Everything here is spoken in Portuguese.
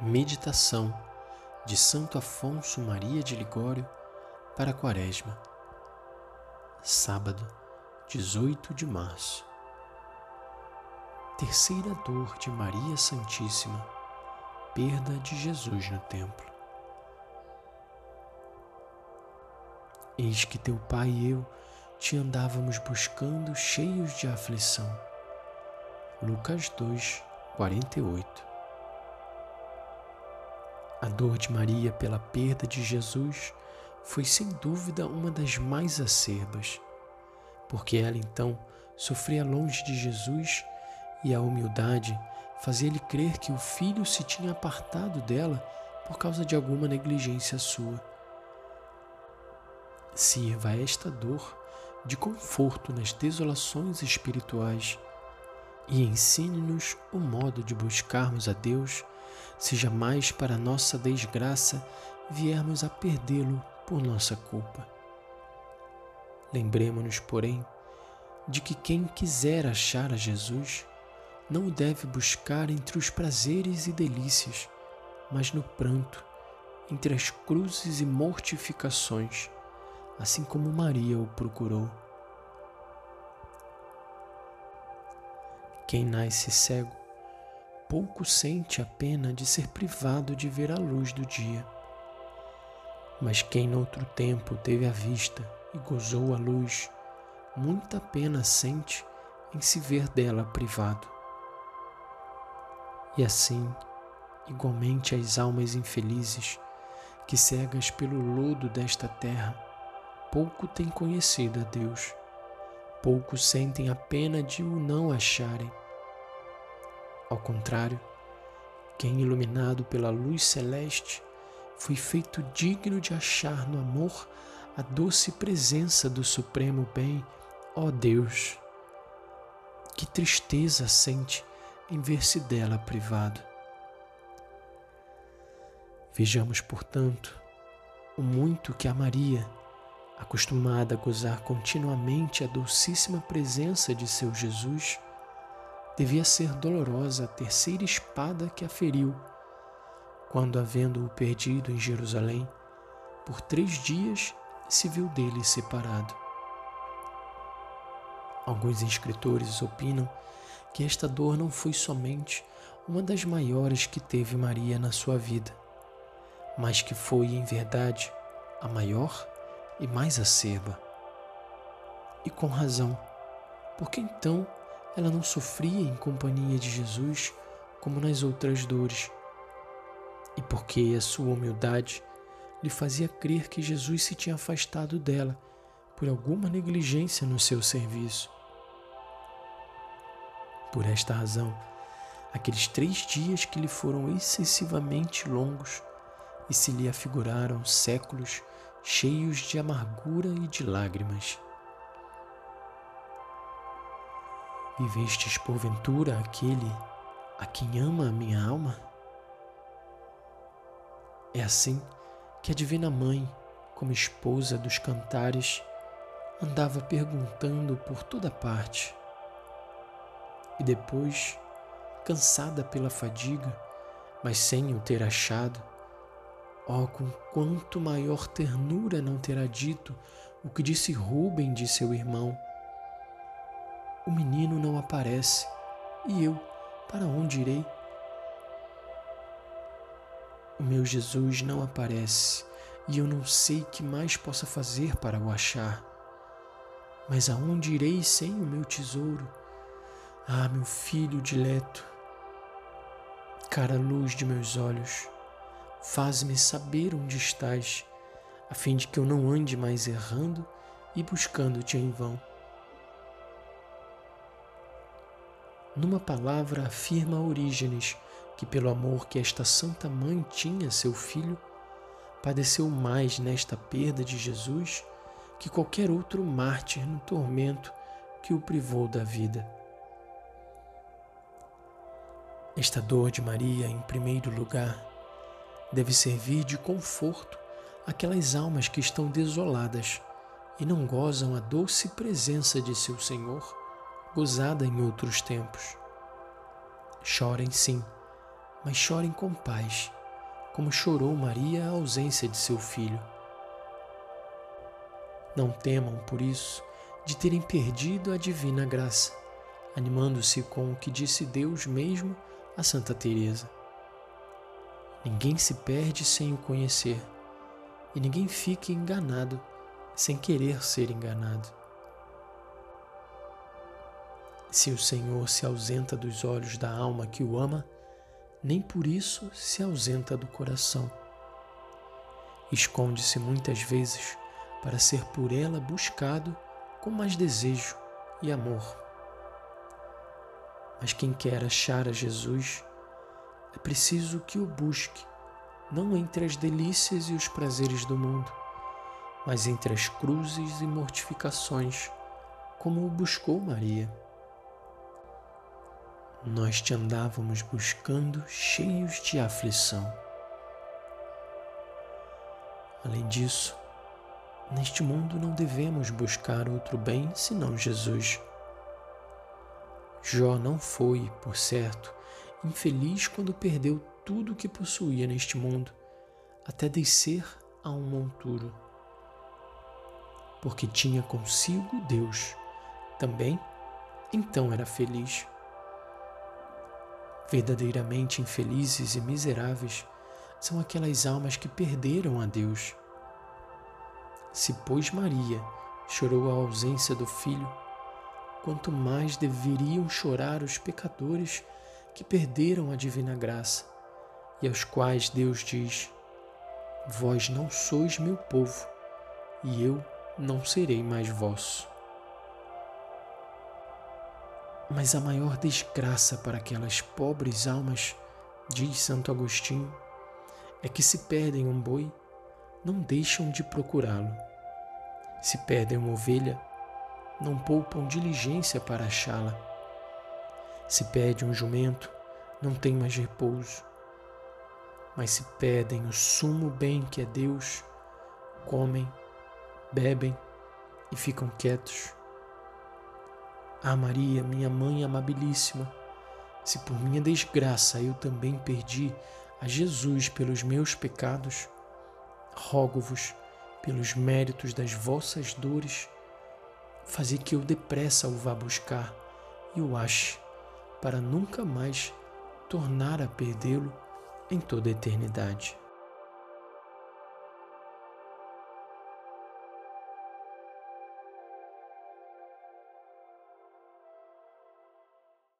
Meditação de Santo Afonso Maria de Ligório para a Quaresma. Sábado, 18 de março. Terceira dor de Maria Santíssima. Perda de Jesus no templo. Eis que teu pai e eu te andávamos buscando cheios de aflição. Lucas 2, 48 a dor de Maria pela perda de Jesus foi sem dúvida uma das mais acerbas, porque ela então sofria longe de Jesus e a humildade fazia-lhe crer que o filho se tinha apartado dela por causa de alguma negligência sua. Sirva esta dor de conforto nas desolações espirituais e ensine-nos o modo de buscarmos a Deus se jamais para nossa desgraça viermos a perdê-lo por nossa culpa. Lembremos-nos, porém, de que quem quiser achar a Jesus não o deve buscar entre os prazeres e delícias, mas no pranto, entre as cruzes e mortificações, assim como Maria o procurou. Quem nasce cego pouco sente a pena de ser privado de ver a luz do dia. Mas quem noutro tempo teve a vista e gozou a luz, muita pena sente em se ver dela privado. E assim, igualmente as almas infelizes, que cegas pelo lodo desta terra, pouco têm conhecido a Deus, pouco sentem a pena de o não acharem ao contrário, quem iluminado pela luz celeste foi feito digno de achar no amor a doce presença do Supremo Bem, ó Deus. Que tristeza sente em ver-se dela privado. Vejamos, portanto, o muito que a Maria, acostumada a gozar continuamente a docíssima presença de seu Jesus, devia ser dolorosa a terceira espada que a feriu, quando, havendo-o perdido em Jerusalém, por três dias se viu dele separado. Alguns escritores opinam que esta dor não foi somente uma das maiores que teve Maria na sua vida, mas que foi, em verdade, a maior e mais acerba. E com razão, porque então ela não sofria em companhia de Jesus como nas outras dores, e porque a sua humildade lhe fazia crer que Jesus se tinha afastado dela por alguma negligência no seu serviço. Por esta razão, aqueles três dias que lhe foram excessivamente longos e se lhe afiguraram séculos cheios de amargura e de lágrimas. Vivestes porventura aquele a quem ama a minha alma? É assim que a Divina Mãe, como esposa dos cantares, andava perguntando por toda parte. E depois, cansada pela fadiga, mas sem o ter achado, oh, com quanto maior ternura não terá dito o que disse Rubem de seu irmão o menino não aparece. E eu, para onde irei? O meu Jesus não aparece e eu não sei que mais possa fazer para o achar. Mas aonde irei sem o meu tesouro? Ah, meu filho dileto, cara luz de meus olhos, faz-me saber onde estás, a fim de que eu não ande mais errando e buscando-te em vão. Numa palavra, afirma Orígenes que, pelo amor que esta Santa Mãe tinha a seu filho, padeceu mais nesta perda de Jesus que qualquer outro mártir no tormento que o privou da vida. Esta dor de Maria, em primeiro lugar, deve servir de conforto àquelas almas que estão desoladas e não gozam a doce presença de seu Senhor gozada em outros tempos. Chorem sim, mas chorem com paz, como chorou Maria a ausência de seu filho. Não temam, por isso, de terem perdido a divina graça, animando-se com o que disse Deus mesmo a Santa Teresa. Ninguém se perde sem o conhecer, e ninguém fica enganado sem querer ser enganado. Se o Senhor se ausenta dos olhos da alma que o ama, nem por isso se ausenta do coração. Esconde-se muitas vezes para ser por ela buscado com mais desejo e amor. Mas quem quer achar a Jesus, é preciso que o busque, não entre as delícias e os prazeres do mundo, mas entre as cruzes e mortificações, como o buscou Maria. Nós te andávamos buscando cheios de aflição. Além disso, neste mundo não devemos buscar outro bem senão Jesus. Jó não foi, por certo, infeliz quando perdeu tudo o que possuía neste mundo, até descer a um monturo. Porque tinha consigo Deus. Também, então era feliz verdadeiramente infelizes e miseráveis são aquelas almas que perderam a Deus. Se, pois, Maria chorou a ausência do filho, quanto mais deveriam chorar os pecadores que perderam a divina graça e aos quais Deus diz: Vós não sois meu povo, e eu não serei mais vosso. Mas a maior desgraça para aquelas pobres almas, diz Santo Agostinho, é que se perdem um boi, não deixam de procurá-lo. Se perdem uma ovelha, não poupam diligência para achá-la. Se perde um jumento, não tem mais repouso. Mas se perdem o sumo bem que é Deus, comem, bebem e ficam quietos ah, Maria, minha mãe amabilíssima, se por minha desgraça eu também perdi a Jesus pelos meus pecados, rogo-vos, pelos méritos das vossas dores, fazer que eu depressa o vá buscar e o ache, para nunca mais tornar a perdê-lo em toda a eternidade.